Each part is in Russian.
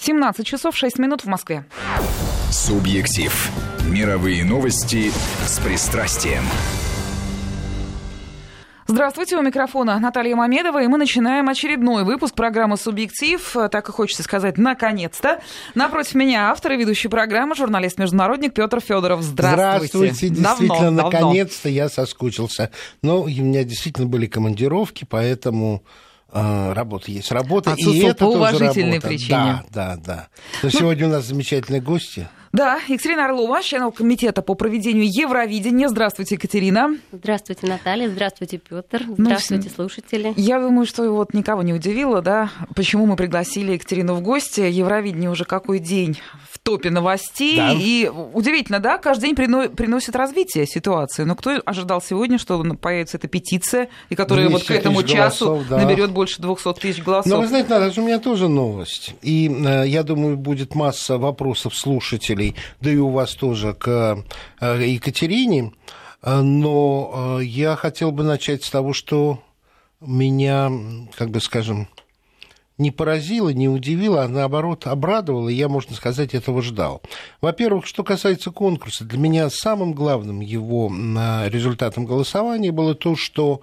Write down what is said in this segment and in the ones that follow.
17 часов 6 минут в Москве. Субъектив. Мировые новости с пристрастием. Здравствуйте, у микрофона Наталья Мамедова, и мы начинаем очередной выпуск программы «Субъектив». Так и хочется сказать, наконец-то. Напротив меня автор и ведущий программы, журналист-международник Петр Федоров. Здравствуйте. Здравствуйте, действительно, наконец-то я соскучился. Но у меня действительно были командировки, поэтому работа есть работа. и это по уважительной работа. причине. Да, да, да. Но ну, сегодня у нас замечательные гости. Да, Екатерина Орлова, член комитета по проведению Евровидения. Здравствуйте, Екатерина. Здравствуйте, Наталья. Здравствуйте, Петр. Ну, Здравствуйте, ну, слушатели. Я думаю, что вот никого не удивило, да, почему мы пригласили Екатерину в гости. Евровидение уже какой день в топе новостей. Да. И удивительно, да, каждый день приносит развитие ситуации. Но кто ожидал сегодня, что появится эта петиция, и которая вот к этому часу голосов, да. наберет больше 200 тысяч голосов? Но вы знаете, Наташа, у меня тоже новость. И э, я думаю, будет масса вопросов слушателей слушателей, да и у вас тоже к э, Екатерине. Э, но э, я хотел бы начать с того, что меня, как бы скажем, не поразило, не удивило, а наоборот обрадовало, и я, можно сказать, этого ждал. Во-первых, что касается конкурса, для меня самым главным его результатом голосования было то, что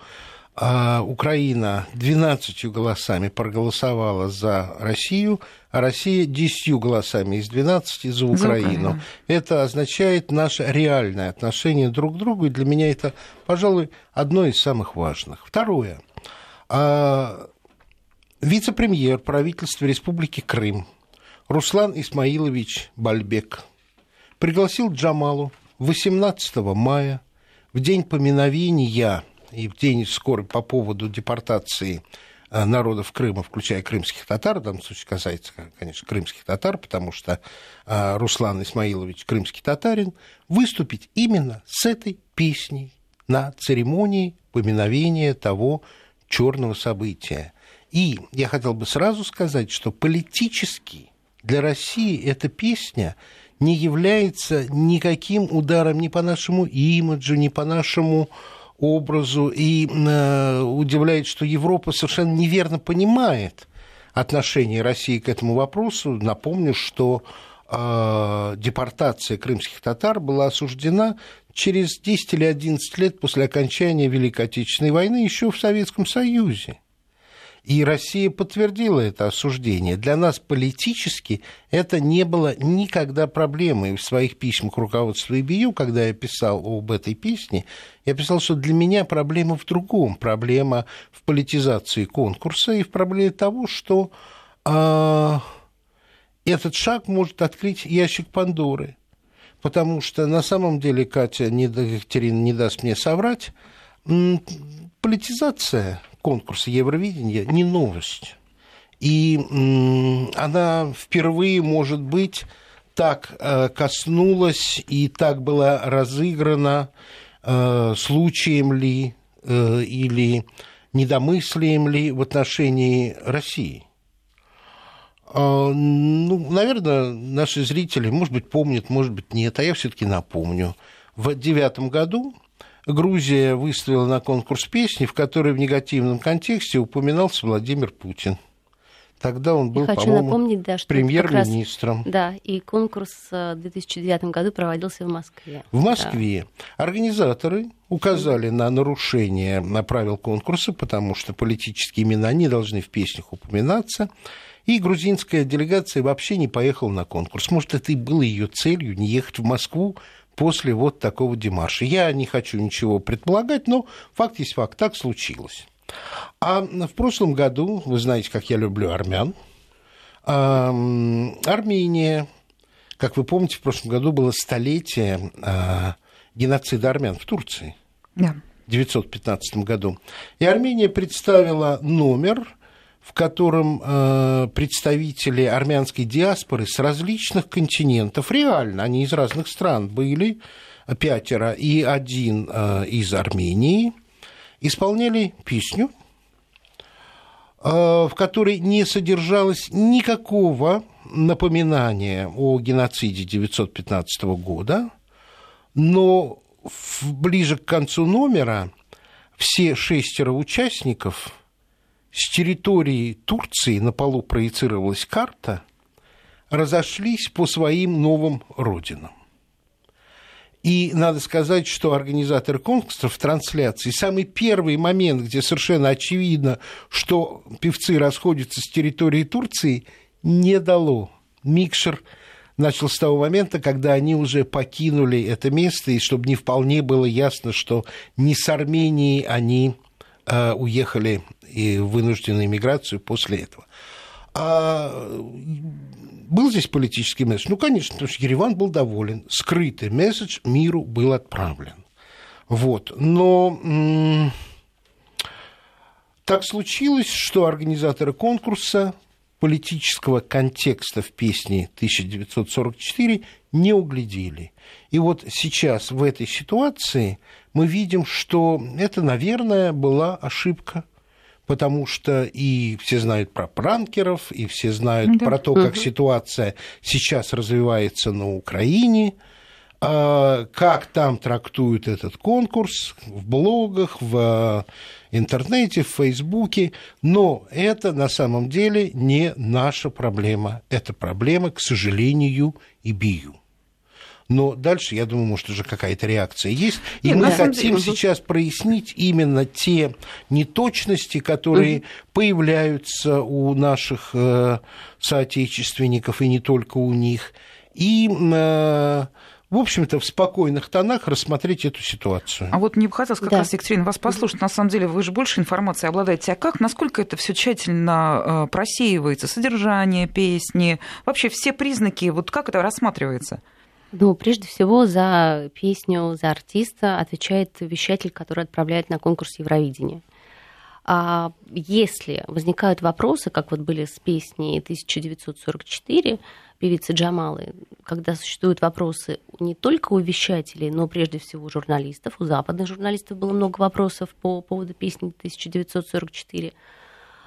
а Украина 12 голосами проголосовала за Россию, а Россия 10 голосами из 12 за Украину. За это означает наше реальное отношение друг к другу, и для меня это, пожалуй, одно из самых важных. Второе. А, вице-премьер правительства Республики Крым Руслан Исмаилович Бальбек пригласил Джамалу 18 мая в день поминовения и в день скорой по поводу депортации э, народов Крыма, включая крымских татар, в данном случае касается, конечно, крымских татар, потому что э, Руслан Исмаилович крымский татарин, выступить именно с этой песней на церемонии поминовения того черного события. И я хотел бы сразу сказать, что политически для России эта песня не является никаким ударом ни по нашему имиджу, ни по нашему образу и э, удивляет, что Европа совершенно неверно понимает отношение России к этому вопросу. Напомню, что э, депортация крымских татар была осуждена через 10 или 11 лет после окончания Великой Отечественной войны еще в Советском Союзе. И Россия подтвердила это осуждение. Для нас политически это не было никогда проблемой. В своих письмах руководству ИБЮ, когда я писал об этой песне, я писал, что для меня проблема в другом. Проблема в политизации конкурса и в проблеме того, что э, этот шаг может открыть ящик Пандоры. Потому что на самом деле, Катя, не, Екатерина не даст мне соврать, политизация конкурса Евровидения не новость. И она впервые, может быть, так э, коснулась и так была разыграна э, случаем ли э, или недомыслием ли в отношении России. А, ну, наверное, наши зрители, может быть, помнят, может быть, нет, а я все-таки напомню. В девятом году Грузия выставила на конкурс песни, в которой в негативном контексте упоминался Владимир Путин. Тогда он был, по-моему, да, премьер-министром. Да, и конкурс в 2009 году проводился в Москве. В Москве. Да. Организаторы указали на нарушение на правил конкурса, потому что политические имена не должны в песнях упоминаться. И грузинская делегация вообще не поехала на конкурс. Может, это и было ее целью, не ехать в Москву, после вот такого демарша. Я не хочу ничего предполагать, но факт есть факт, так случилось. А в прошлом году, вы знаете, как я люблю армян, Армения, как вы помните, в прошлом году было столетие а, геноцида армян в Турции. Да. В 1915 году. И Армения представила номер в котором э, представители армянской диаспоры с различных континентов, реально, они из разных стран были, пятеро, и один э, из Армении, исполняли песню, э, в которой не содержалось никакого напоминания о геноциде 1915 года, но ближе к концу номера все шестеро участников – с территории Турции на полу проецировалась карта, разошлись по своим новым родинам. И надо сказать, что организатор конкурса в трансляции самый первый момент, где совершенно очевидно, что певцы расходятся с территории Турции, не дало. Микшер начал с того момента, когда они уже покинули это место, и чтобы не вполне было ясно, что не с Армении они уехали и вынужденную миграцию после этого. А был здесь политический месседж? Ну, конечно, потому что Ереван был доволен. Скрытый месседж миру был отправлен. Вот. Но так случилось, что организаторы конкурса политического контекста в песне 1944 не углядели. И вот сейчас в этой ситуации мы видим, что это, наверное, была ошибка потому что и все знают про пранкеров, и все знают да. про то, как угу. ситуация сейчас развивается на Украине, а, как там трактуют этот конкурс в блогах, в интернете, в Фейсбуке, но это на самом деле не наша проблема. Это проблема, к сожалению, и бию. Но дальше, я думаю, может, уже какая-то реакция есть. И Нет, мы хотим деле... сейчас прояснить именно те неточности, которые угу. появляются у наших э, соотечественников, и не только у них. И э, в общем-то, в спокойных тонах рассмотреть эту ситуацию. А вот мне бы хотелось как да. раз, Екатерина, вас послушать. На самом деле, вы же больше информации обладаете. А как, насколько это все тщательно э, просеивается? Содержание песни, вообще все признаки, вот как это рассматривается? Ну, прежде всего, за песню, за артиста отвечает вещатель, который отправляет на конкурс Евровидения. А если возникают вопросы, как вот были с песней 1944 певицы Джамалы, когда существуют вопросы не только у вещателей, но прежде всего у журналистов, у западных журналистов было много вопросов по поводу песни 1944,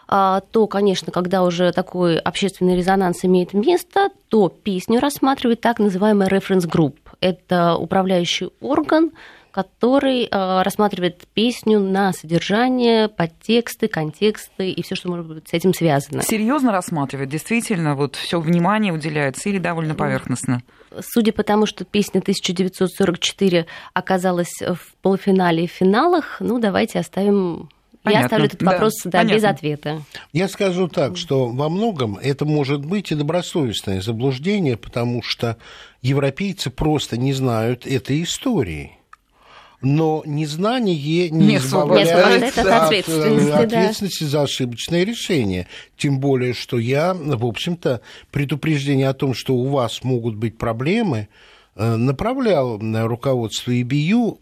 а, то, конечно, когда уже такой общественный резонанс имеет место, то песню рассматривает так reference group. Это управляющий орган, который э, рассматривает песню на содержание, подтексты, контексты и все, что может быть с этим связано. Серьезно рассматривает, действительно, вот все внимание уделяется или довольно поверхностно? Судя по тому, что песня 1944 оказалась в полуфинале и финалах, ну давайте оставим Понятно. Я оставлю этот вопрос да, да, без ответа. Я скажу так, что во многом это может быть и добросовестное заблуждение, потому что европейцы просто не знают этой истории но незнание не, не избавляет от ответственности, ответственности да. за ошибочное решение. Тем более, что я, в общем-то, предупреждение о том, что у вас могут быть проблемы, э, направлял на руководство ИБЮ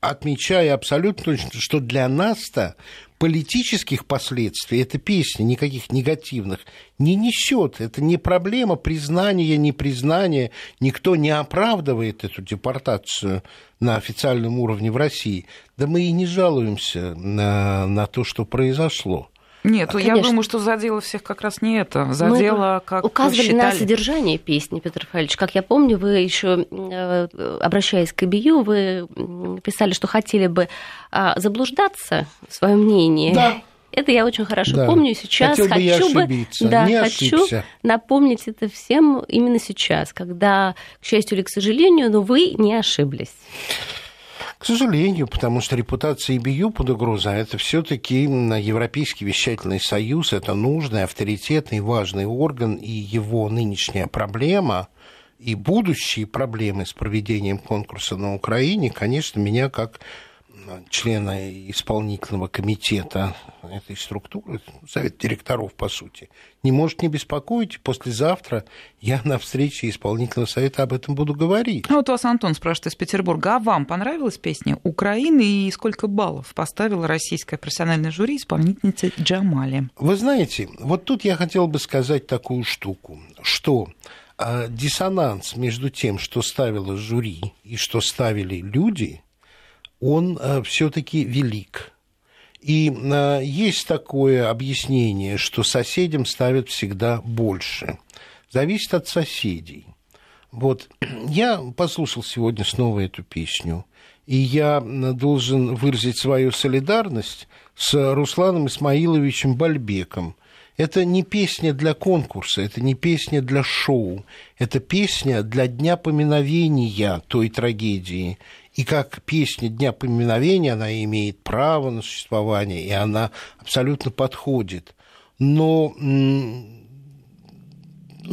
отмечая абсолютно точно, что для нас-то политических последствий эта песня никаких негативных не несет. Это не проблема признания, непризнания. Никто не оправдывает эту депортацию на официальном уровне в России. Да мы и не жалуемся на, на то, что произошло. Нет, а, я думаю, что задело всех как раз не это. Задело, Мы как указывали считали. на содержание песни, Петр Рафаэльевич. Как я помню, вы еще, э, обращаясь к ИБЮ, вы писали, что хотели бы а, заблуждаться в своем мнении. Да. Это я очень хорошо да. помню сейчас. Хотел хочу бы, бы да, не хочу ошибся. напомнить это всем именно сейчас, когда, к счастью или к сожалению, но вы не ошиблись. К сожалению, потому что репутация ИБЮ под угрозой, а это все-таки Европейский вещательный союз, это нужный, авторитетный, важный орган, и его нынешняя проблема и будущие проблемы с проведением конкурса на Украине, конечно, меня как члена исполнительного комитета этой структуры, совет директоров, по сути, не может не беспокоить. Послезавтра я на встрече исполнительного совета об этом буду говорить. А вот вас Антон спрашивает из Петербурга, а вам понравилась песня Украины и сколько баллов поставила российское профессиональное жюри исполнительнице Джамали? Вы знаете, вот тут я хотел бы сказать такую штуку, что а, диссонанс между тем, что ставило жюри и что ставили люди – он э, все-таки велик. И э, есть такое объяснение, что соседям ставят всегда больше. Зависит от соседей. Вот я послушал сегодня снова эту песню, и я должен выразить свою солидарность с Русланом Исмаиловичем Бальбеком. Это не песня для конкурса, это не песня для шоу, это песня для дня поминовения той трагедии. И как песня Дня поминовения она имеет право на существование, и она абсолютно подходит. Но у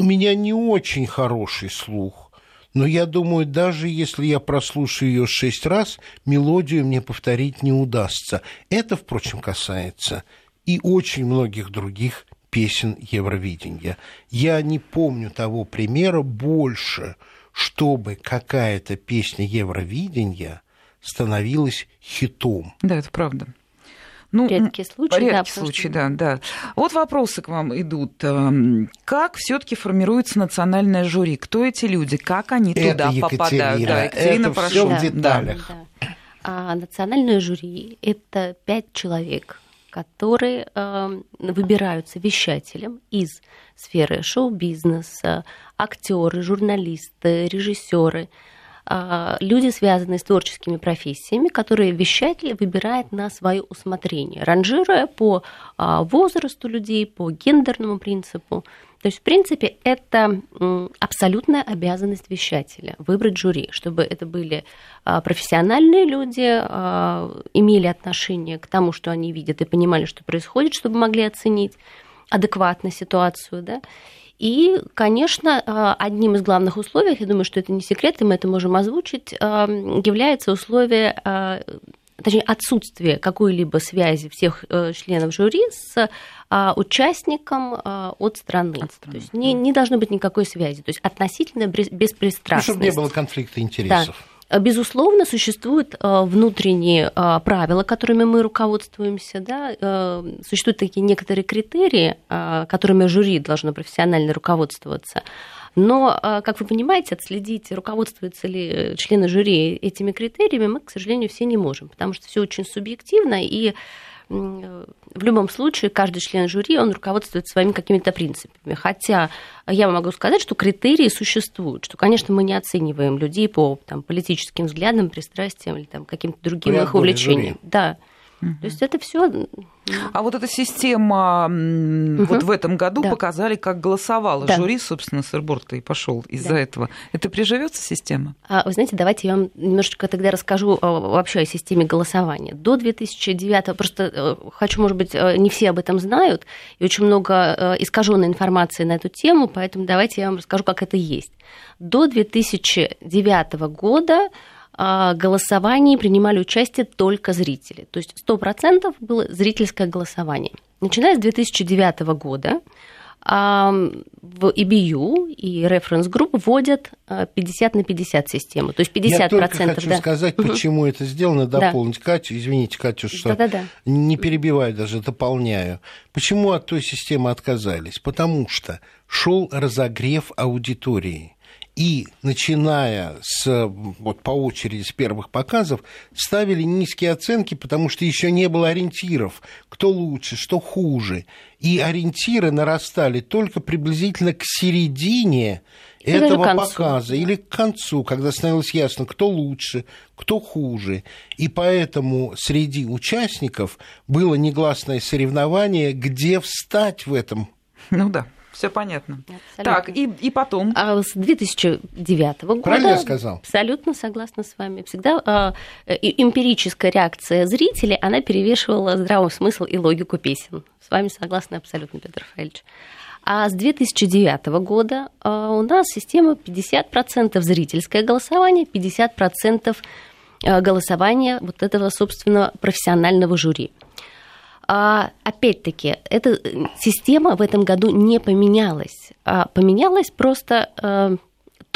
меня не очень хороший слух. Но я думаю, даже если я прослушаю ее шесть раз, мелодию мне повторить не удастся. Это, впрочем, касается и очень многих других песен Евровидения. Я не помню того примера больше, чтобы какая-то песня Евровидения становилась хитом. Да, это правда. Ну, редкий случай, редкий да, случай, да, да. Вот вопросы к вам идут. Эм, как все-таки формируется национальное жюри? Кто эти люди? Как они это туда Екатерина, попадают? Да, Екатерина, это прошу. все в деталях. Да, да. А национальное жюри это пять человек которые э, выбираются вещателем из сферы шоу-бизнеса, актеры, журналисты, режиссеры, э, люди, связанные с творческими профессиями, которые вещатель выбирает на свое усмотрение, ранжируя по э, возрасту людей, по гендерному принципу. То есть, в принципе, это абсолютная обязанность вещателя выбрать жюри, чтобы это были а, профессиональные люди, а, имели отношение к тому, что они видят, и понимали, что происходит, чтобы могли оценить адекватно ситуацию. Да? И, конечно, а, одним из главных условий, я думаю, что это не секрет, и мы это можем озвучить, является условие точнее, отсутствие какой-либо связи всех э, членов жюри с а, участником а, от страны. От страны. То есть не, не должно быть никакой связи, то есть относительно беспристрастность. Ну, чтобы не было конфликта интересов. Да. Безусловно, существуют э, внутренние э, правила, которыми мы руководствуемся. Да? Существуют такие некоторые критерии, которыми жюри должно профессионально руководствоваться. Но, а, как вы понимаете, отследить, руководствуются ли члены жюри этими критериями, мы, к сожалению, все не можем, потому что все очень субъективно, и в любом случае каждый член жюри, он руководствуется своими какими-то принципами. Хотя я могу сказать, что критерии существуют, что, конечно, мы не оцениваем людей по там, политическим взглядам, пристрастиям или там, каким-то другим их увлечениям. Да. Угу. То есть это все. А вот эта система угу. вот в этом году да. показали, как голосовало да. жюри, собственно, сырборд и пошел из-за да. этого. Это приживется система? А, вы знаете, давайте я вам немножечко тогда расскажу а, вообще о системе голосования. До 2009 просто э, хочу, может быть, э, не все об этом знают, и очень много э, искаженной информации на эту тему, поэтому давайте я вам расскажу, как это есть. До 2009 года голосовании принимали участие только зрители. То есть 100% было зрительское голосование. Начиная с 2009 года а, в EBU и Reference Group вводят 50 на 50 систему. То есть 50%. Я только хочу да. сказать, почему угу. это сделано, дополнить да. Катю. Извините, Катю, что Да-да-да. не перебиваю, даже дополняю. Почему от той системы отказались? Потому что шел разогрев аудитории и, начиная с, вот по очереди с первых показов, ставили низкие оценки, потому что еще не было ориентиров, кто лучше, что хуже. И ориентиры нарастали только приблизительно к середине или этого показа или к концу, когда становилось ясно, кто лучше, кто хуже. И поэтому среди участников было негласное соревнование, где встать в этом. Ну да. Все понятно. Абсолютно. Так, и, и потом. А с 2009 года. Правильно я сказал? Абсолютно согласна с вами. Всегда а, эмпирическая реакция зрителей, она перевешивала здравый смысл и логику песен. С вами согласна абсолютно, Петр Рафаэльевич. А с 2009 года а, у нас система 50% зрительское голосование, 50% а, голосование вот этого, собственно, профессионального жюри. А, опять-таки, эта система в этом году не поменялась. А поменялась просто э,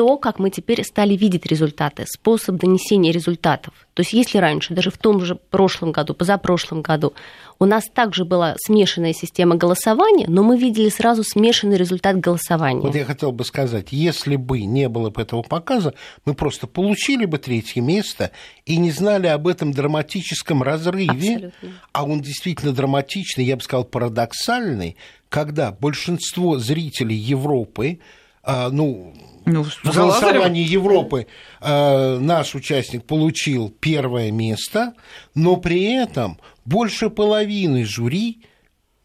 то, как мы теперь стали видеть результаты, способ донесения результатов. То есть если раньше, даже в том же прошлом году, позапрошлом году, у нас также была смешанная система голосования, но мы видели сразу смешанный результат голосования. Вот я хотел бы сказать, если бы не было бы этого показа, мы просто получили бы третье место и не знали об этом драматическом разрыве, Абсолютно. а он действительно драматичный, я бы сказал, парадоксальный, когда большинство зрителей Европы а, ну, ну, в голосовании Европы э, наш участник получил первое место, но при этом больше половины жюри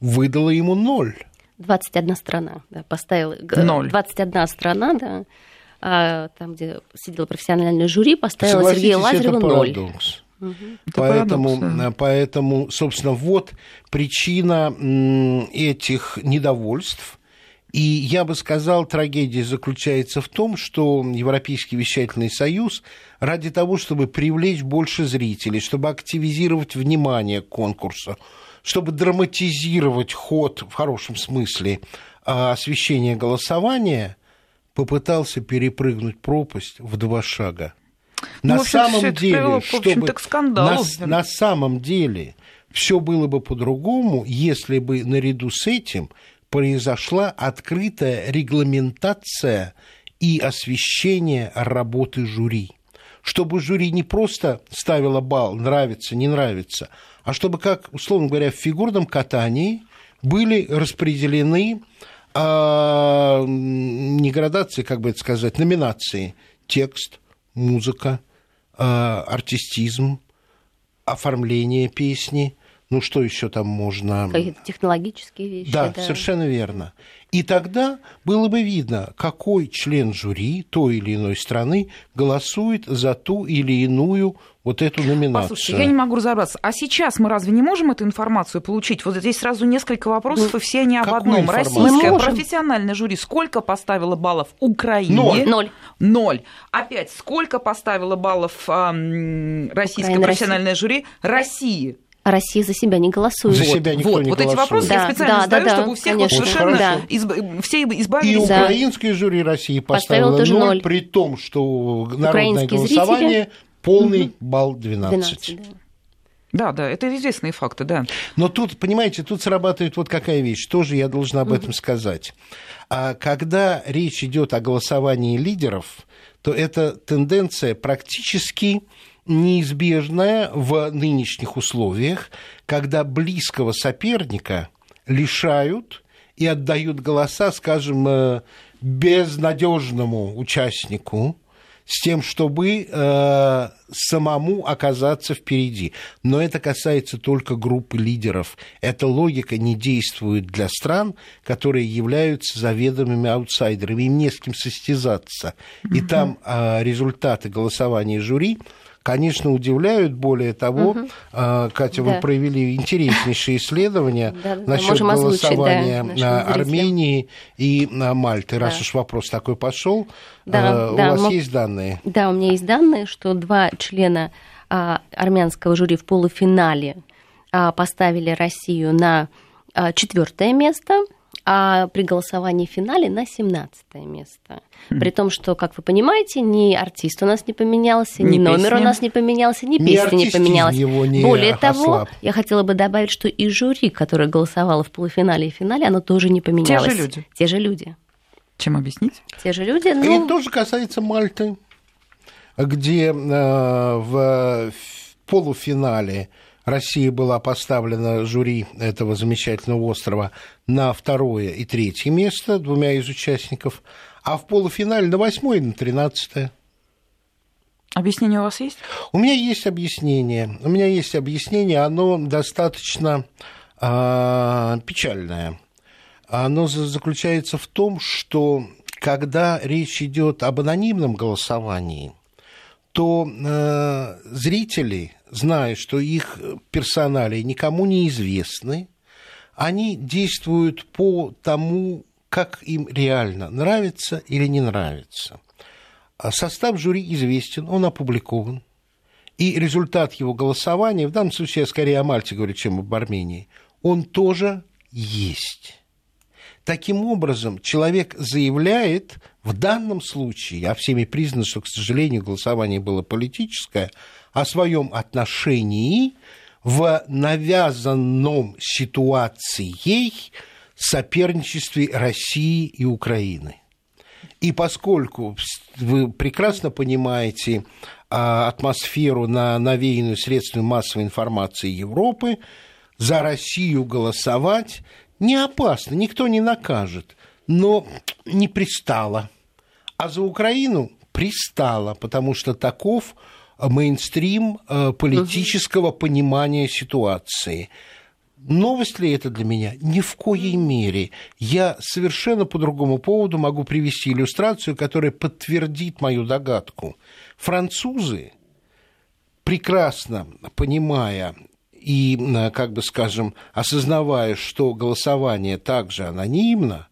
выдало ему ноль. 21 страна да, поставила. Ноль. 21 страна, да, а, там, где сидело профессиональное жюри, поставила Сергея Лазарева ноль. Парадокс. Угу. Поэтому, парадокс, да. поэтому, собственно, вот причина этих недовольств. И я бы сказал, трагедия заключается в том, что Европейский вещательный союз ради того, чтобы привлечь больше зрителей, чтобы активизировать внимание к конкурсу, чтобы драматизировать ход в хорошем смысле а, освещения голосования, попытался перепрыгнуть пропасть в два шага. Ну, на самом деле, привело, чтобы. На, на самом деле все было бы по-другому, если бы наряду с этим произошла открытая регламентация и освещение работы жюри. Чтобы жюри не просто ставило балл нравится, не нравится, а чтобы, как, условно говоря, в фигурном катании были распределены а, не градации, как бы это сказать, номинации. Текст, музыка, а, артистизм, оформление песни – ну что еще там можно... Какие-то технологические вещи. Да, да, совершенно верно. И тогда было бы видно, какой член жюри той или иной страны голосует за ту или иную вот эту номинацию. Послушайте, я не могу разобраться. А сейчас мы разве не можем эту информацию получить? Вот здесь сразу несколько вопросов, ну, и все они об одном. Информацию? Российское профессиональное жюри сколько поставило баллов Украине? Ноль. Ноль. Ноль. Опять, сколько поставило баллов э, российское Украина, профессиональное Россия. жюри России? А Россия за себя не голосует. За себя никто вот, не вот голосует. эти вопросы да, я специально да, задаю, да, чтобы у всех вот совершенно да. изб... все избавились. И украинское жюри России поставило, поставило 0, 0, при том, что народное голосование зрители... полный угу. балл 12. 12 да. Да, да, это известные факты, да. Но тут, понимаете, тут срабатывает вот какая вещь, тоже я должен об этом сказать. А когда речь идет о голосовании лидеров, то эта тенденция практически неизбежная в нынешних условиях, когда близкого соперника лишают и отдают голоса, скажем, э, безнадежному участнику, с тем, чтобы э, самому оказаться впереди. Но это касается только группы лидеров. Эта логика не действует для стран, которые являются заведомыми аутсайдерами. Им не с кем состязаться. И там э, результаты голосования жюри конечно, удивляют. Более того, угу. Катя, да. вы провели интереснейшие исследования да, насчет голосования озвучить, да, Армении и Мальты. Раз да. уж вопрос такой пошел, да, у да, вас мы... есть данные? Да, у меня есть данные, что два члена а, армянского жюри в полуфинале а, поставили Россию на четвертое место а при голосовании в финале на 17 место. При том, что, как вы понимаете, ни артист у нас не поменялся, ни, ни номер у нас не поменялся, ни, ни песня не поменялась. Его не Более ослаб. того, я хотела бы добавить, что и жюри, которое голосовало в полуфинале и финале, оно тоже не поменялось. Те же люди. Те же люди. Чем объяснить? Те же люди. Ну... И это тоже касается Мальты, где э, в полуфинале Россия была поставлена жюри этого замечательного острова на второе и третье место двумя из участников, а в полуфинале на восьмое и на тринадцатое. Объяснение у вас есть? У меня есть объяснение. У меня есть объяснение, оно достаточно э, печальное. Оно заключается в том, что когда речь идет об анонимном голосовании, то э, зрители зная, что их персонали никому не известны, они действуют по тому, как им реально нравится или не нравится. А состав жюри известен, он опубликован. И результат его голосования, в данном случае я скорее о Мальте говорю, чем об Армении, он тоже есть. Таким образом, человек заявляет, в данном случае, а всеми признано, что, к сожалению, голосование было политическое, о своем отношении в навязанном ситуацией соперничестве России и Украины. И поскольку вы прекрасно понимаете а, атмосферу на навеянную средствами массовой информации Европы, за Россию голосовать не опасно, никто не накажет, но не пристало. А за Украину пристало, потому что таков мейнстрим э, политического угу. понимания ситуации. Новость ли это для меня? Ни в коей мере. Я совершенно по другому поводу могу привести иллюстрацию, которая подтвердит мою догадку. Французы, прекрасно понимая и, как бы скажем, осознавая, что голосование также анонимно,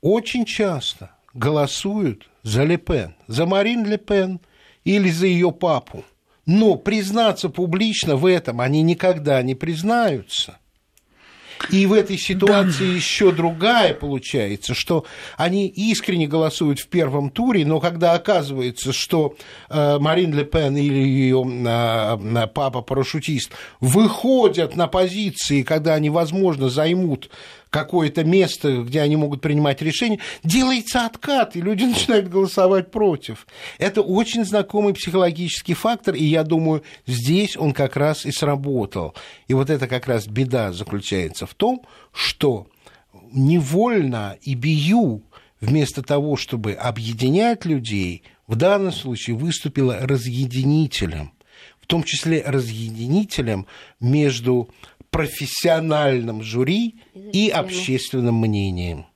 очень часто голосуют за Лепен, за Марин Лепен или за ее папу – но признаться публично в этом они никогда не признаются. И в этой ситуации да. еще другая получается, что они искренне голосуют в первом туре, но когда оказывается, что э, Марин Ле Пен или ее э, папа-парашютист выходят на позиции, когда они, возможно, займут какое-то место, где они могут принимать решения, делается откат, и люди начинают голосовать против. Это очень знакомый психологический фактор, и я думаю, здесь он как раз и сработал. И вот это как раз беда заключается в том, что невольно и бию вместо того, чтобы объединять людей, в данном случае выступила разъединителем, в том числе разъединителем между профессиональном жюри и общественным мнением.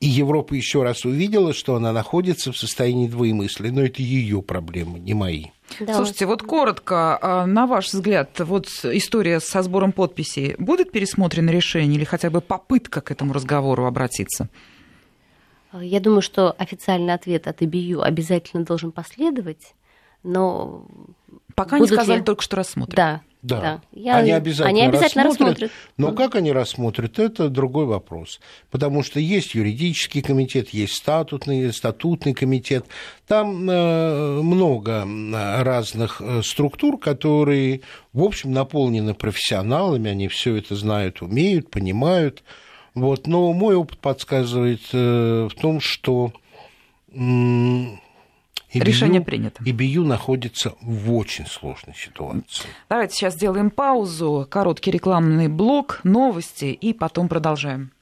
И Европа еще раз увидела, что она находится в состоянии двоемыслия. Но это ее проблемы, не мои. Да, Слушайте, вот коротко, а, на ваш взгляд, вот история со сбором подписей, будет пересмотрено решение или хотя бы попытка к этому разговору обратиться? Я думаю, что официальный ответ от ИБЮ обязательно должен последовать, но... Пока не сказали, ли... только что рассмотрят. Да, да, да. Я... Они обязательно, они обязательно рассмотрят, рассмотрят. Но как они рассмотрят, это другой вопрос. Потому что есть юридический комитет, есть статутный, статутный комитет. Там э, много разных э, структур, которые, в общем, наполнены профессионалами, они все это знают, умеют, понимают. Вот. Но мой опыт подсказывает э, в том, что ИБЮ, Решение принято. ИБЮ находится в очень сложной ситуации. Давайте сейчас сделаем паузу, короткий рекламный блок, новости и потом продолжаем.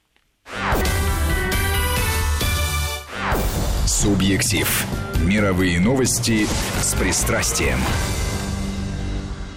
Субъектив. Мировые новости с пристрастием.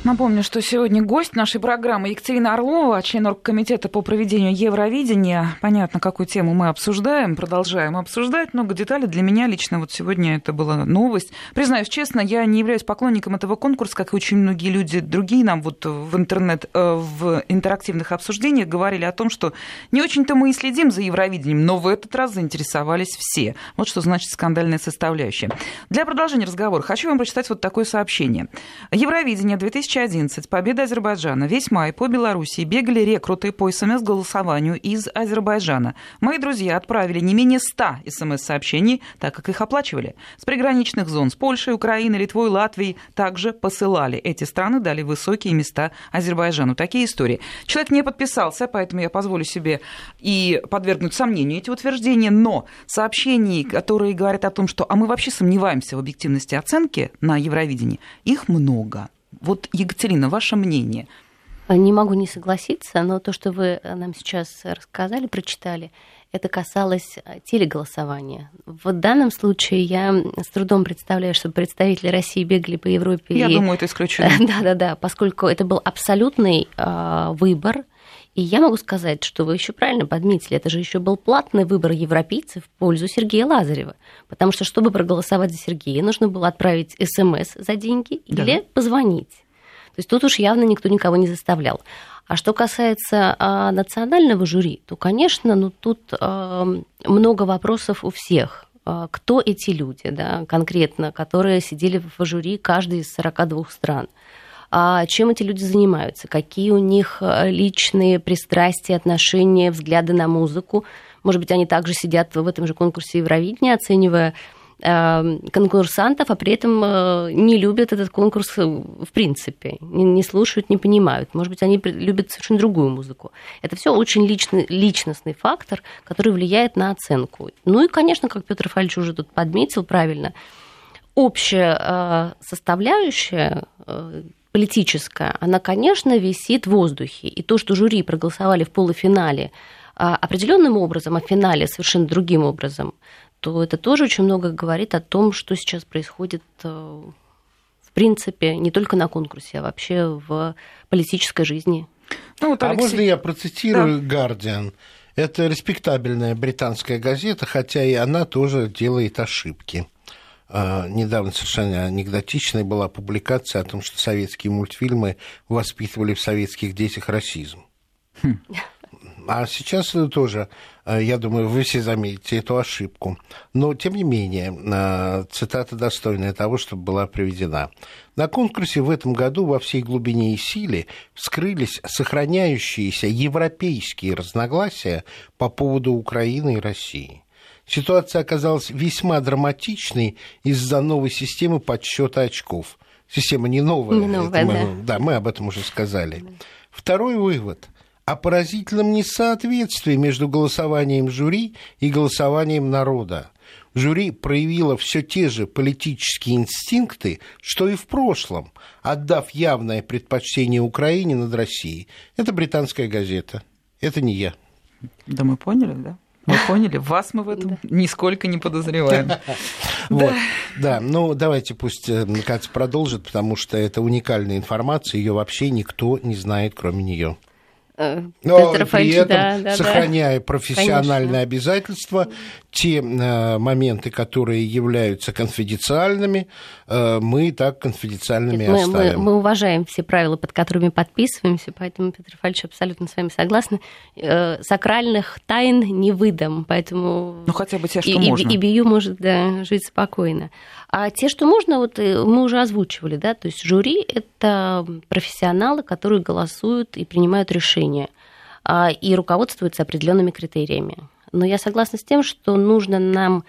Напомню, что сегодня гость нашей программы Екатерина Орлова, член оргкомитета по проведению Евровидения. Понятно, какую тему мы обсуждаем, продолжаем обсуждать. Много деталей. Для меня лично вот сегодня это была новость. Признаюсь честно, я не являюсь поклонником этого конкурса, как и очень многие люди другие нам вот в интернет, э, в интерактивных обсуждениях говорили о том, что не очень-то мы и следим за Евровидением, но в этот раз заинтересовались все. Вот что значит скандальная составляющая. Для продолжения разговора хочу вам прочитать вот такое сообщение. Евровидение 2000 2011 победа Азербайджана. Весь май по Белоруссии бегали рекруты по СМС-голосованию из Азербайджана. Мои друзья отправили не менее 100 СМС-сообщений, так как их оплачивали. С приграничных зон с Польшей, Украиной, Литвой, Латвией также посылали. Эти страны дали высокие места Азербайджану. Такие истории. Человек не подписался, поэтому я позволю себе и подвергнуть сомнению эти утверждения, но сообщений, которые говорят о том, что а мы вообще сомневаемся в объективности оценки на Евровидении, их много. Вот, Екатерина, ваше мнение? Не могу не согласиться, но то, что вы нам сейчас рассказали, прочитали, это касалось телеголосования. В данном случае я с трудом представляю, что представители России бегали по Европе. Я и... думаю, это исключено. Да-да-да, поскольку это был абсолютный э, выбор, и я могу сказать, что вы еще правильно подметили, это же еще был платный выбор европейцев в пользу Сергея Лазарева. Потому что, чтобы проголосовать за Сергея, нужно было отправить смс за деньги или да. позвонить. То есть тут уж явно никто никого не заставлял. А что касается а, национального жюри, то, конечно, ну, тут а, много вопросов у всех. А, кто эти люди, да, конкретно, которые сидели в жюри каждый из 42 стран? А чем эти люди занимаются, какие у них э, личные пристрастия, отношения, взгляды на музыку. Может быть, они также сидят в этом же конкурсе Евровидения, оценивая э, конкурсантов, а при этом э, не любят этот конкурс в принципе, не слушают, не понимают. Может быть, они любят совершенно другую музыку. Это все очень личный, личностный фактор, который влияет на оценку. Ну и, конечно, как Петр Рафаэльевич уже тут подметил правильно, общая составляющая политическая, она, конечно, висит в воздухе. И то, что жюри проголосовали в полуфинале а, определенным образом, а в финале совершенно другим образом, то это тоже очень много говорит о том, что сейчас происходит э, в принципе не только на конкурсе, а вообще в политической жизни Ну, вот, Алексей... А можно я процитирую «Гардиан»? Да. Это респектабельная британская газета, хотя и она тоже делает ошибки. А, недавно совершенно анекдотичной была публикация о том, что советские мультфильмы воспитывали в советских детях расизм. Хм. А сейчас тоже, э, я думаю, вы все заметите эту ошибку. Но, тем не менее, э, цитата достойная того, чтобы была приведена. На конкурсе в этом году во всей глубине и силе вскрылись сохраняющиеся европейские разногласия по поводу Украины и России. Ситуация оказалась весьма драматичной из-за новой системы подсчета очков. Система не новая. Не новая, мы, да. Да, мы об этом уже сказали. Второй вывод – о поразительном несоответствии между голосованием жюри и голосованием народа. Жюри проявило все те же политические инстинкты, что и в прошлом, отдав явное предпочтение Украине над Россией. Это британская газета. Это не я. Да мы поняли, да? Мы поняли, вас мы в этом нисколько не подозреваем. Вот, да, ну давайте пусть э, Катя продолжит, потому что это уникальная информация, ее вообще никто не знает, кроме нее. Э, Но Петр при этом, да, да, сохраняя да. профессиональные Конечно. обязательства, те э, моменты, которые являются конфиденциальными, э, мы так конфиденциальными Нет, оставим. Мы, мы, мы уважаем все правила, под которыми подписываемся, поэтому, Петр Рафальевич, абсолютно с вами согласна. Э, сакральных тайн не выдам, поэтому... Ну, хотя бы те, что и, можно. И, и Бию может да, жить спокойно. А те, что можно, вот э, мы уже озвучивали, да, то есть жюри – это профессионалы, которые голосуют и принимают решения а, и руководствуются определенными критериями. Но я согласна с тем, что нужно нам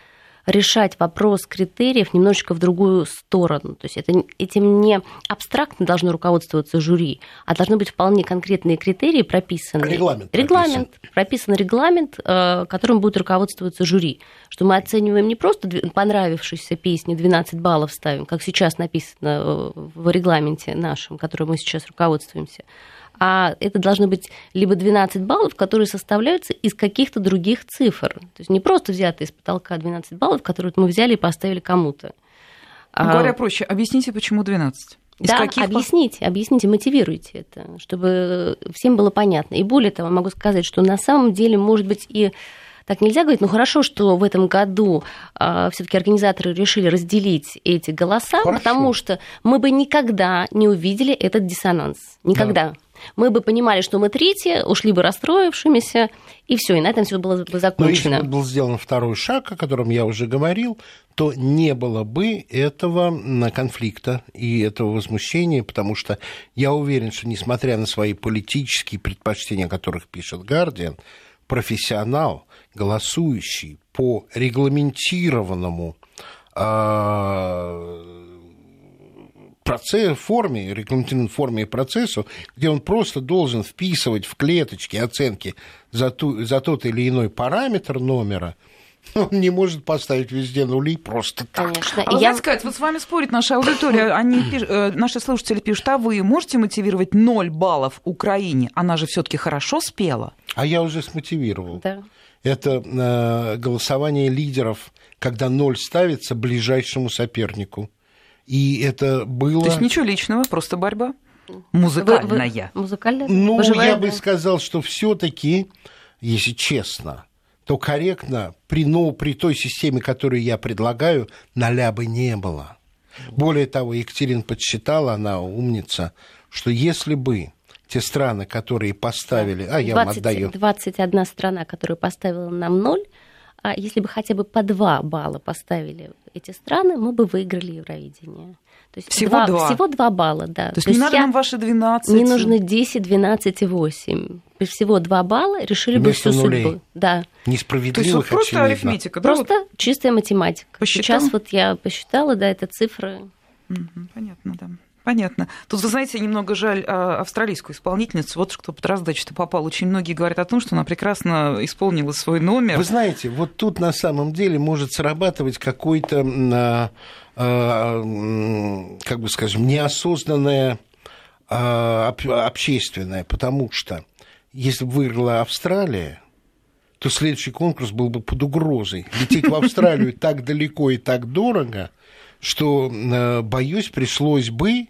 решать вопрос критериев немножечко в другую сторону. То есть это, этим не абстрактно должно руководствоваться жюри, а должны быть вполне конкретные критерии прописаны. Регламент. Регламент. Прописан, прописан регламент, э, которым будет руководствоваться жюри. Что мы оцениваем не просто понравившиеся песни 12 баллов ставим, как сейчас написано э, в регламенте нашем, которым мы сейчас руководствуемся, а это должны быть либо 12 баллов, которые составляются из каких-то других цифр. То есть не просто взятые из потолка 12 баллов, которые мы взяли и поставили кому-то. А говоря проще, объясните, почему 12? Из да, каких... объясните, объясните, мотивируйте это, чтобы всем было понятно. И более того, могу сказать, что на самом деле, может быть, и так нельзя говорить, ну хорошо, что в этом году э, все-таки организаторы решили разделить эти голоса, хорошо. потому что мы бы никогда не увидели этот диссонанс. Никогда. Да мы бы понимали, что мы третьи, ушли бы расстроившимися, и все, и на этом все было бы закончено. Но если бы был сделан второй шаг, о котором я уже говорил, то не было бы этого конфликта и этого возмущения, потому что я уверен, что несмотря на свои политические предпочтения, о которых пишет Гардиан, профессионал, голосующий по регламентированному а, процесс, форме, регламентированной форме и процессу, где он просто должен вписывать в клеточки оценки за, ту, за тот или иной параметр номера, он не может поставить везде нули просто так. Конечно. А я... сказать, вот с вами спорит наша аудитория. Они пиш... Э, наши слушатели пишут, а вы можете мотивировать 0 баллов Украине? Она же все таки хорошо спела. А я уже смотивировал. Да. Это э, голосование лидеров, когда ноль ставится ближайшему сопернику. И это было... То есть ничего личного, просто борьба? Музыкальная. Вы, вы, музыкальная? Ну, Пожелаю, я бы сказал, что все-таки, если честно, то корректно при, ну, при той системе, которую я предлагаю, ноля бы не было. Более того, Екатерина подсчитала, она умница, что если бы те страны, которые поставили... А, я 20, вам отдаю. 21 страна, которая поставила нам ноль, а если бы хотя бы по два балла поставили эти страны, мы бы выиграли Евровидение. То есть всего два, два. Всего два балла, да. То, То есть не надо нам ваши 12. Не нужно 10, 12 и 8. Всего два балла решили Вместо бы всю нулей. судьбу. Да. Несправедливых, То есть просто очевидно. арифметика, да? Просто вот? чистая математика. По Сейчас вот я посчитала, да, это цифры. Угу, понятно, да. Понятно. Тут, вы знаете, немного жаль а, австралийскую исполнительницу. Вот что под раздачу-то попал. Очень многие говорят о том, что она прекрасно исполнила свой номер. Вы знаете, вот тут на самом деле может срабатывать какой-то, а, а, как бы скажем, неосознанное общественное, потому что если бы выиграла Австралия, то следующий конкурс был бы под угрозой. Лететь в Австралию так далеко и так дорого – что, э, боюсь, пришлось бы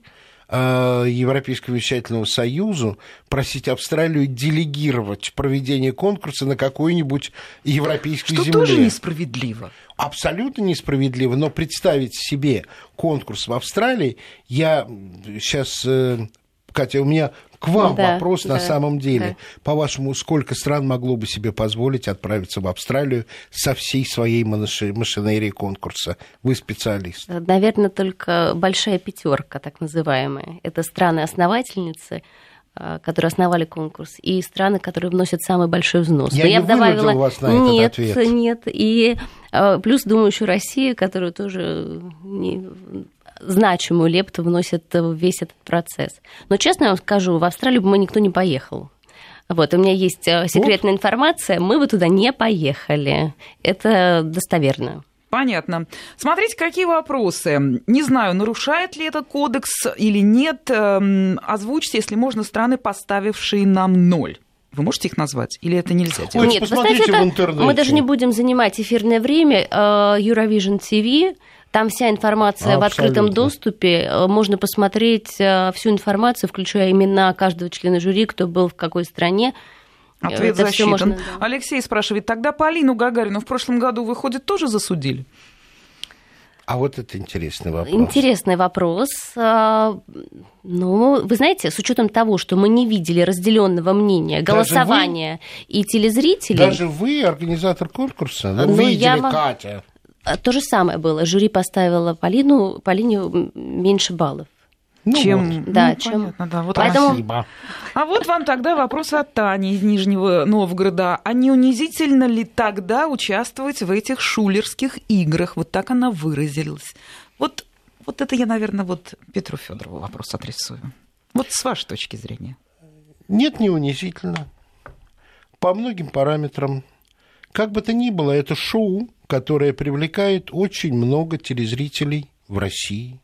э, Европейского вещательного союза просить Австралию делегировать проведение конкурса на какой-нибудь европейской Что земле. Что тоже несправедливо. Абсолютно несправедливо, но представить себе конкурс в Австралии, я сейчас э, Катя, у меня к вам да, вопрос да, на самом деле. Да. По-вашему, сколько стран могло бы себе позволить отправиться в Австралию со всей своей машинерией конкурса? Вы специалист. Наверное, только большая пятерка, так называемая. Это страны-основательницы, а, которые основали конкурс, и страны, которые вносят самый большой взнос. Я, я не добавила... вас на нет, этот ответ. Нет, и а, плюс, думаю, еще Россия, которая тоже не значимую лепту вносит в весь этот процесс. Но честно я вам скажу, в Австралию бы мы никто не поехал. Вот, у меня есть э, секретная вот. информация, мы бы туда не поехали. Это достоверно. Понятно. Смотрите, какие вопросы. Не знаю, нарушает ли это кодекс или нет. Эм, озвучьте, если можно, страны, поставившие нам ноль. Вы можете их назвать? Или это нельзя делать? Нет, посмотрите знаете, это, в интернете. Мы даже не будем занимать эфирное время. Э, Eurovision TV там вся информация Абсолютно. в открытом доступе. Э, можно посмотреть э, всю информацию, включая имена каждого члена жюри, кто был в какой стране. Ответ Это засчитан. Можно... Алексей спрашивает, тогда Полину Гагарину в прошлом году, выходит, тоже засудили? А вот это интересный вопрос. Интересный вопрос. А, ну, вы знаете, с учетом того, что мы не видели разделенного мнения, голосования вы, и телезрителей. Даже вы, организатор конкурса, ну, ну видели, я... Катя. А, то же самое было. Жюри поставило Полину, Полине меньше баллов. Ну, чем, вот. да, ну, чем... Понятно, да. Вот Поэтому... Спасибо. А вот вам тогда вопрос от Тани из Нижнего Новгорода. А не унизительно ли тогда участвовать в этих шулерских играх? Вот так она выразилась. Вот, вот это я, наверное, вот Петру Федорову вопрос адресую. Вот с вашей точки зрения. Нет, не унизительно. По многим параметрам. Как бы то ни было, это шоу, которая привлекает очень много телезрителей в России.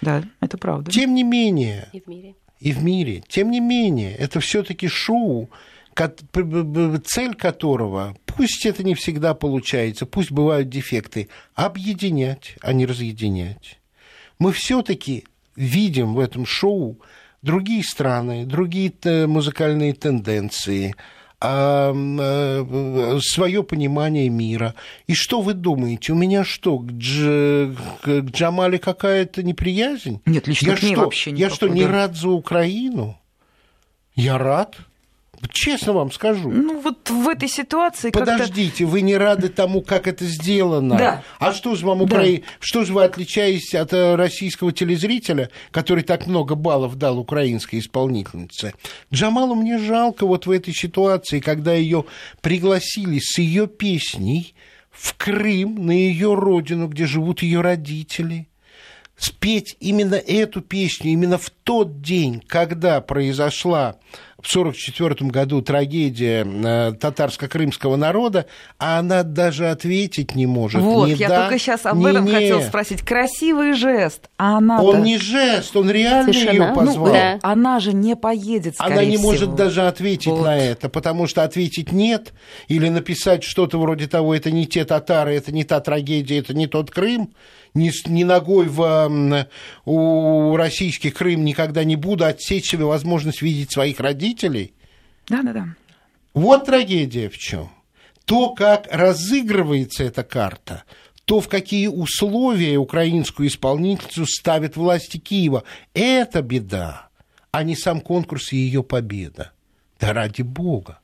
Да, это правда. Тем не менее... И в мире. И в мире. Тем не менее, это все-таки шоу, цель которого, пусть это не всегда получается, пусть бывают дефекты, объединять, а не разъединять. Мы все-таки видим в этом шоу другие страны, другие э, музыкальные тенденции, свое понимание мира. И что вы думаете? У меня что, к, Дж, к Джамале какая-то неприязнь? Нет, лично я к ней что, вообще Я что, не рад за Украину? Я рад. Честно вам скажу. Ну, вот в этой ситуации Подождите, вы не рады тому, как это сделано. Да. А что же вам Укра... да. Что же вы отличаетесь от э, российского телезрителя, который так много баллов дал украинской исполнительнице? Джамалу мне жалко вот в этой ситуации, когда ее пригласили с ее песней в Крым, на ее родину, где живут ее родители спеть именно эту песню, именно в тот день, когда произошла в 1944 году трагедия э, татарско-крымского народа, а она даже ответить не может. Вот, ни я да, только сейчас об этом не. хотела спросить. Красивый жест, а она Он не жест, он реально ее позвал. Ну, да. Она же не поедет, Она не всего. может даже ответить вот. на это, потому что ответить нет, или написать что-то вроде того, это не те татары, это не та трагедия, это не тот Крым, ни, ни ногой в у российских Крым никогда не буду, отсечь себе возможность видеть своих родителей. Да, да, да. Вот трагедия в чем. То, как разыгрывается эта карта, то, в какие условия украинскую исполнительницу ставят власти Киева, это беда, а не сам конкурс и ее победа. Да ради бога.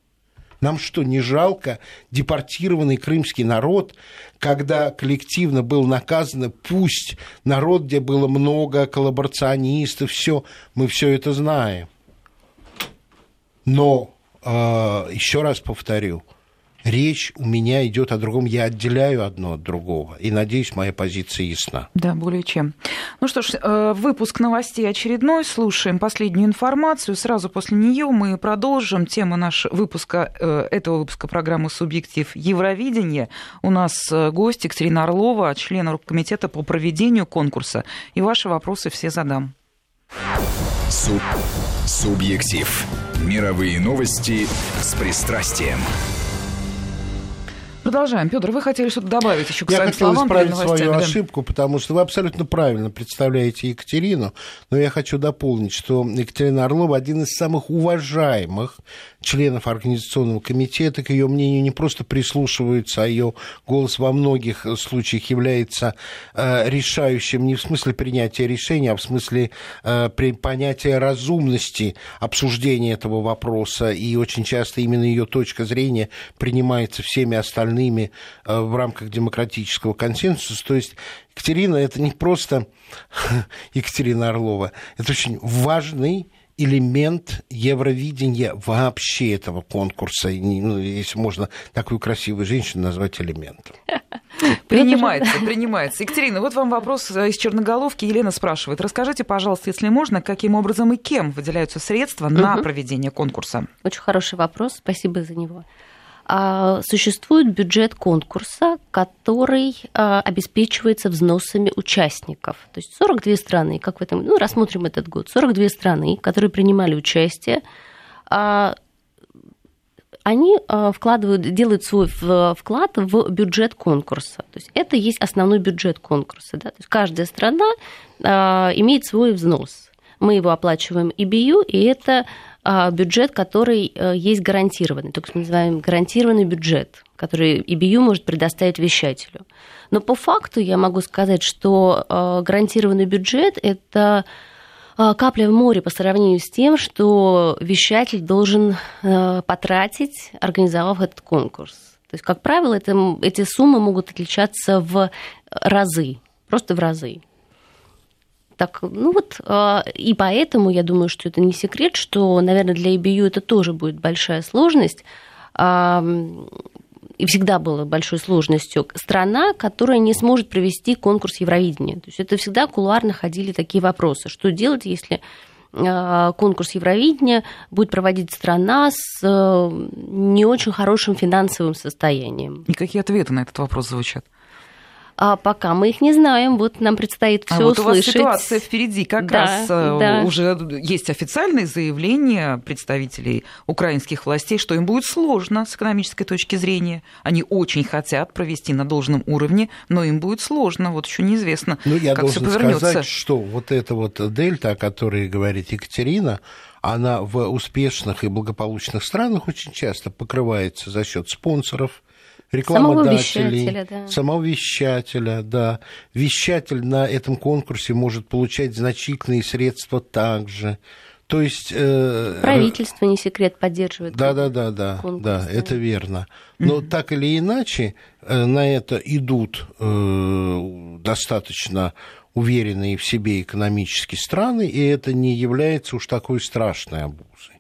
Нам что, не жалко депортированный крымский народ, когда коллективно был наказан, пусть народ, где было много коллаборационистов, все, мы все это знаем. Но, э, еще раз повторю, речь у меня идет о другом. Я отделяю одно от другого. И надеюсь, моя позиция ясна. Да, более чем. Ну что ж, э, выпуск новостей очередной. Слушаем последнюю информацию. Сразу после нее мы продолжим тему нашего выпуска, э, этого выпуска программы «Субъектив Евровидения». У нас э, гость Екатерина Орлова, член оргкомитета по проведению конкурса. И ваши вопросы все задам. Суб... Субъектив. Мировые новости с пристрастием. Продолжаем. Петр, вы хотели что-то добавить еще к Я своим хотел словам исправить перед свою новостями, да? ошибку, потому что вы абсолютно правильно представляете Екатерину, но я хочу дополнить, что Екатерина Орлова один из самых уважаемых членов Организационного комитета, к ее мнению не просто прислушиваются, а ее голос во многих случаях является э, решающим не в смысле принятия решения, а в смысле э, понятия разумности обсуждения этого вопроса, и очень часто именно ее точка зрения принимается всеми остальными э, в рамках демократического консенсуса. То есть Екатерина это не просто Екатерина Орлова, это очень важный элемент Евровидения вообще этого конкурса, ну, если можно такую красивую женщину назвать элементом. Принимается, принимается. Екатерина, вот вам вопрос из Черноголовки. Елена спрашивает. Расскажите, пожалуйста, если можно, каким образом и кем выделяются средства на проведение конкурса? Очень хороший вопрос, спасибо за него. А, существует бюджет конкурса, который а, обеспечивается взносами участников. То есть 42 страны, как в этом, ну, рассмотрим этот год, 42 страны, которые принимали участие, а, они вкладывают, делают свой вклад в бюджет конкурса. То есть это есть основной бюджет конкурса. Да? То есть каждая страна имеет свой взнос. Мы его оплачиваем ИБЮ, и это бюджет, который э, есть гарантированный, то есть мы называем гарантированный бюджет, который ИБЮ может предоставить вещателю. Но по факту я могу сказать, что э, гарантированный бюджет – это э, капля в море по сравнению с тем, что вещатель должен потратить, организовав этот конкурс. То есть, как правило, это, эти суммы могут отличаться в разы, просто в разы. Так, ну вот, а, и поэтому я думаю, что это не секрет, что, наверное, для EBU это тоже будет большая сложность и всегда была большой сложностью, страна, которая не сможет провести конкурс Евровидения. То есть это всегда кулуарно ходили такие вопросы. Что делать, если а, конкурс Евровидения будет проводить страна с э, не очень хорошим финансовым состоянием? И какие ответы на этот вопрос звучат? А пока мы их не знаем, вот нам предстоит все а вот услышать. у вас ситуация впереди, как да, раз э, да. уже есть официальные заявления представителей украинских властей, что им будет сложно с экономической точки зрения. Они очень хотят провести на должном уровне, но им будет сложно. Вот еще неизвестно, ну, я как все повернется. сказать, что вот эта вот дельта, о которой говорит Екатерина, она в успешных и благополучных странах очень часто покрывается за счет спонсоров, рекламодателей, самого вещателя, да. самого вещателя, да. Вещатель на этом конкурсе может получать значительные средства также. То есть... Э, Правительство, не секрет, поддерживает. Да, да, да, да, да, это верно. Но mm-hmm. так или иначе э, на это идут э, достаточно уверенные в себе экономические страны, и это не является уж такой страшной обузой.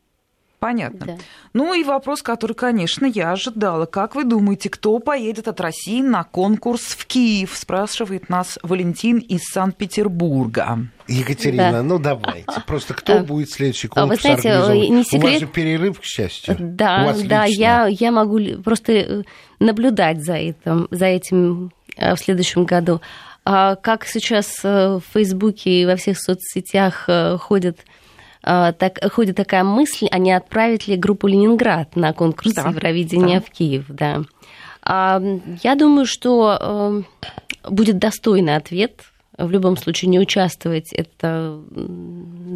Понятно. Да. Ну и вопрос, который, конечно, я ожидала. Как вы думаете, кто поедет от России на конкурс в Киев? Спрашивает нас Валентин из Санкт-Петербурга. Екатерина, да. ну давайте. Просто кто будет следующий конкурс Вы знаете, организовывать? Не секрет... У вас же перерыв, к счастью. Да, да, я, я могу просто э, наблюдать за этим, за этим э, в следующем году. А как сейчас э, в Фейсбуке и во всех соцсетях ходят а, так, ходит такая мысль, а не отправить ли группу Ленинград на конкурс да, Евровидения да. в Киев, да. А, я думаю, что э, будет достойный ответ. В любом случае не участвовать это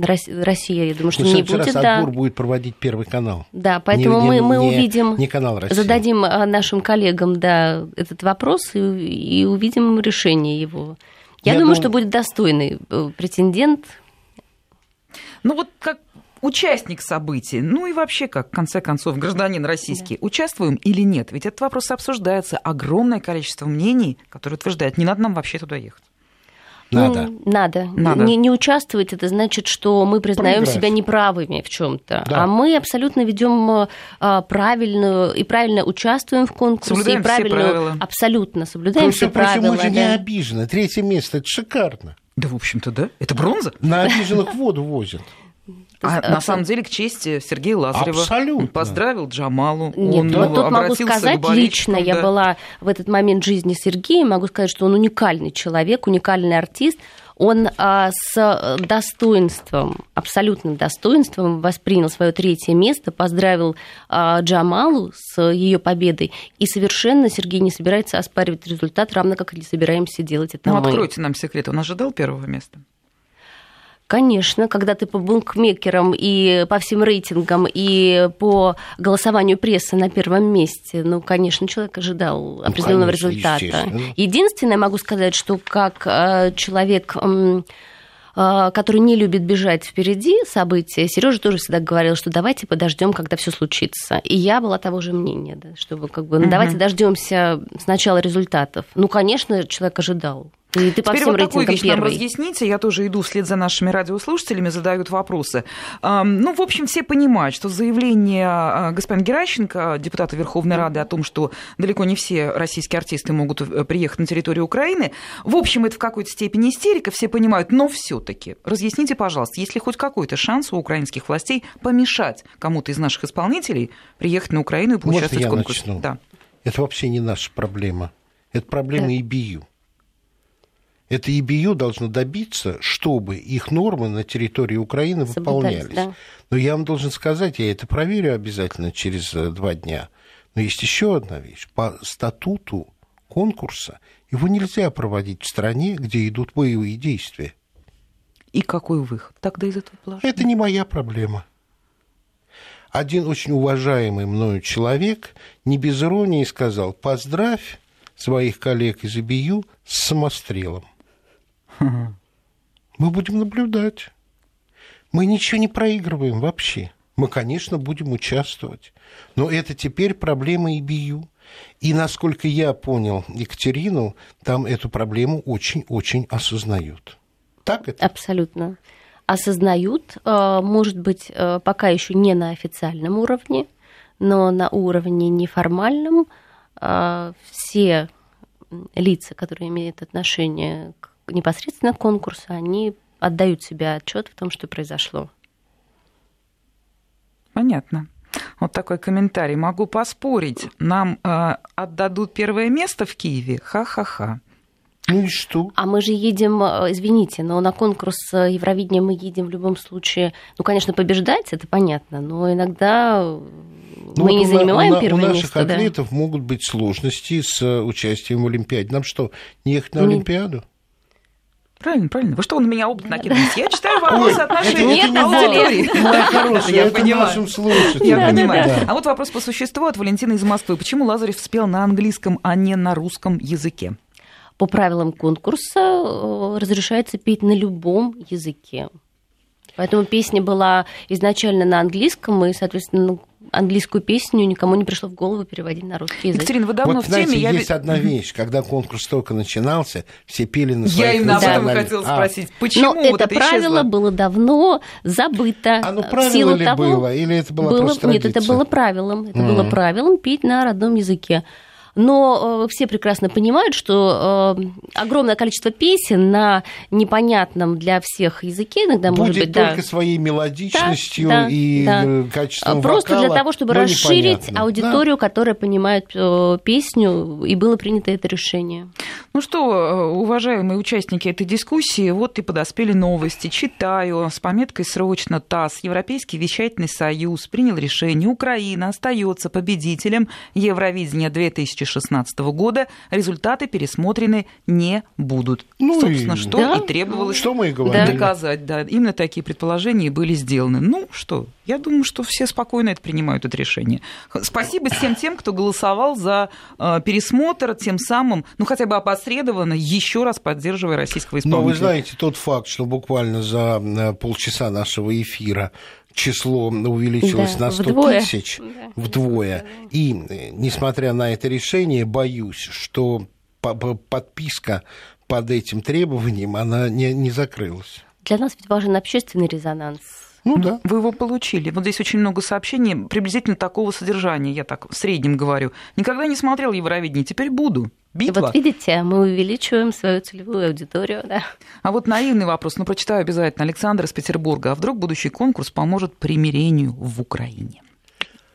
Россия, я думаю, что ну, не будет. Раз да. отбор будет проводить Первый канал. Да, поэтому не, мы, мы не, увидим, не канал России. зададим а, нашим коллегам да, этот вопрос и, и увидим решение его. Я, я думаю, дум... что будет достойный э, претендент ну вот как участник событий, ну и вообще, как, в конце концов, гражданин российский, да. участвуем или нет? Ведь этот вопрос обсуждается. Огромное количество мнений, которые утверждают, не надо нам вообще туда ехать. Надо. Ну, надо. надо. Не, не участвовать это значит, что мы признаем себя неправыми в чем-то. Да. А мы абсолютно ведем а, правильную и правильно участвуем в конкурсе. Соблюдаем и правильно, все правила. Абсолютно соблюдаем Просто, все правила. Мы же да. не обижены. Третье место это шикарно. Да, в общем-то, да. Это бронза. На обиженных воду возят. А на самом деле, к чести Сергея Лазарева. Абсолютно. Он поздравил Джамалу. Нет, он вот тут могу сказать лично, да. я была в этот момент жизни Сергея, могу сказать, что он уникальный человек, уникальный артист. Он а, с достоинством, абсолютным достоинством воспринял свое третье место, поздравил а, Джамалу с ее победой, и совершенно Сергей не собирается оспаривать результат, равно как и не собираемся делать это ну, мы. откройте нам секрет, он ожидал первого места? Конечно, когда ты по букмекерам и по всем рейтингам и по голосованию прессы на первом месте, ну, конечно, человек ожидал ну, определенного конечно, результата. Единственное, могу сказать, что как э, человек э, который не любит бежать впереди события, Сережа тоже всегда говорил, что давайте подождем, когда все случится. И я была того же мнения, да, чтобы как бы, ну, давайте дождемся сначала результатов. Ну, конечно, человек ожидал. И ты по Теперь всем вот такую вещь первый. нам разъясните. Я тоже иду вслед за нашими радиослушателями, задают вопросы. Ну, в общем, все понимают, что заявление а, господина Геращенко, депутата Верховной Рады, о том, что далеко не все российские артисты могут э, приехать на территорию Украины, в общем, это в какой-то степени истерика, все понимают, но все таки разъясните, пожалуйста, есть ли хоть какой-то шанс у украинских властей помешать кому-то из наших исполнителей приехать на Украину и поучаствовать Может, в конкурсе? Начну? Да. Это вообще не наша проблема. Это проблема да. ИБИЮ это ИБЮ должно добиться, чтобы их нормы на территории Украины выполнялись. Да. Но я вам должен сказать, я это проверю обязательно через э, два дня. Но есть еще одна вещь. По статуту конкурса его нельзя проводить в стране, где идут боевые действия. И какой выход тогда из этого положения? Это не моя проблема. Один очень уважаемый мною человек не без иронии сказал, поздравь своих коллег из ИБЮ с самострелом. Мы будем наблюдать. Мы ничего не проигрываем вообще. Мы, конечно, будем участвовать. Но это теперь проблема ИБИЮ. И, насколько я понял Екатерину, там эту проблему очень-очень осознают. Так это? Абсолютно. Осознают, э, может быть, э, пока еще не на официальном уровне, но на уровне неформальном э, все лица, которые имеют отношение к непосредственно конкурса, они отдают себе отчет в том, что произошло. Понятно. Вот такой комментарий. Могу поспорить, нам э, отдадут первое место в Киеве. Ха-ха-ха. Ну и что? А мы же едем, э, извините, но на конкурс э, Евровидения мы едем в любом случае, ну, конечно, побеждать, это понятно, но иногда ну, мы вот не занимаем у, первое место. У наших место, атлетов да? могут быть сложности с э, участием в Олимпиаде. Нам что, не ехать на Олимпиаду? Правильно, правильно. Вы что, он на меня опыт накидываете? Я читаю вопросы отношений Нет, аудитории. Моя хорошая, я понимаю. Я понимаю. А вот вопрос по существу от Валентины из Москвы. Почему Лазарев спел на английском, а не на русском языке? По правилам конкурса э, разрешается петь на любом языке. Поэтому песня была изначально на английском, и, соответственно, ну, английскую песню никому не пришло в голову переводить на русский язык. Екатерина, вы давно вот, в теме. Знаете, я... есть одна вещь, когда конкурс только начинался, все пели на своих Я именно об этом хотела а. спросить. Почему Но вот это, это правило исчезло? было давно забыто. Оно правило силу ли того, было, или это было, было просто Нет, это было правилом. Это mm. было правилом петь на родном языке но э, все прекрасно понимают, что э, огромное количество песен на непонятном для всех языке иногда Будет может быть только да. своей мелодичностью да, и да. Э, качеством Просто вокала, для того, чтобы расширить непонятно. аудиторию, да. которая понимает песню, и было принято это решение. Ну что, уважаемые участники этой дискуссии, вот и подоспели новости. Читаю с пометкой «Срочно ТАСС». Европейский вещательный союз принял решение. Украина остается победителем Евровидения 2016 2016 года результаты пересмотрены не будут. Ну, Собственно, и... что да? и требовалось что мы и говорили. доказать. Да, именно такие предположения были сделаны. Ну что, я думаю, что все спокойно это принимают, это решение. Спасибо всем тем, кто голосовал за э, пересмотр, тем самым, ну хотя бы опосредованно, еще раз поддерживая российского исполнителя. Но вы знаете тот факт, что буквально за э, полчаса нашего эфира число увеличилось да, на 100 вдвое. тысяч да. вдвое. И, несмотря на это решение, боюсь, что подписка под этим требованием, она не, не закрылась. Для нас ведь важен общественный резонанс. Ну да. Вы его получили. Вот здесь очень много сообщений приблизительно такого содержания, я так в среднем говорю. Никогда не смотрел Евровидение, теперь буду. Битва. Вот видите, мы увеличиваем свою целевую аудиторию, да. А вот наивный вопрос, ну прочитаю обязательно. Александр из Петербурга. А вдруг будущий конкурс поможет примирению в Украине?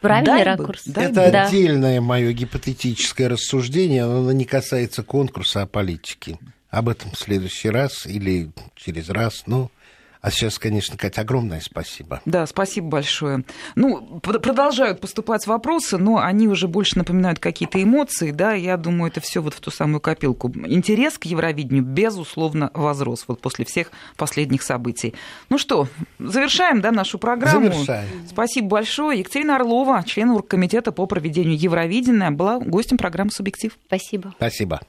Правильный дай ракурс. Бы, Это да. отдельное мое гипотетическое рассуждение, оно не касается конкурса, а политики. об этом в следующий раз или через раз. Ну, а сейчас, конечно, Катя, огромное спасибо. Да, спасибо большое. Ну, продолжают поступать вопросы, но они уже больше напоминают какие-то эмоции, да, я думаю, это все вот в ту самую копилку. Интерес к Евровидению, безусловно, возрос вот после всех последних событий. Ну что, завершаем, да, нашу программу. Завершаем. Спасибо большое. Екатерина Орлова, член Оргкомитета по проведению Евровидения, была гостем программы «Субъектив». Спасибо. Спасибо.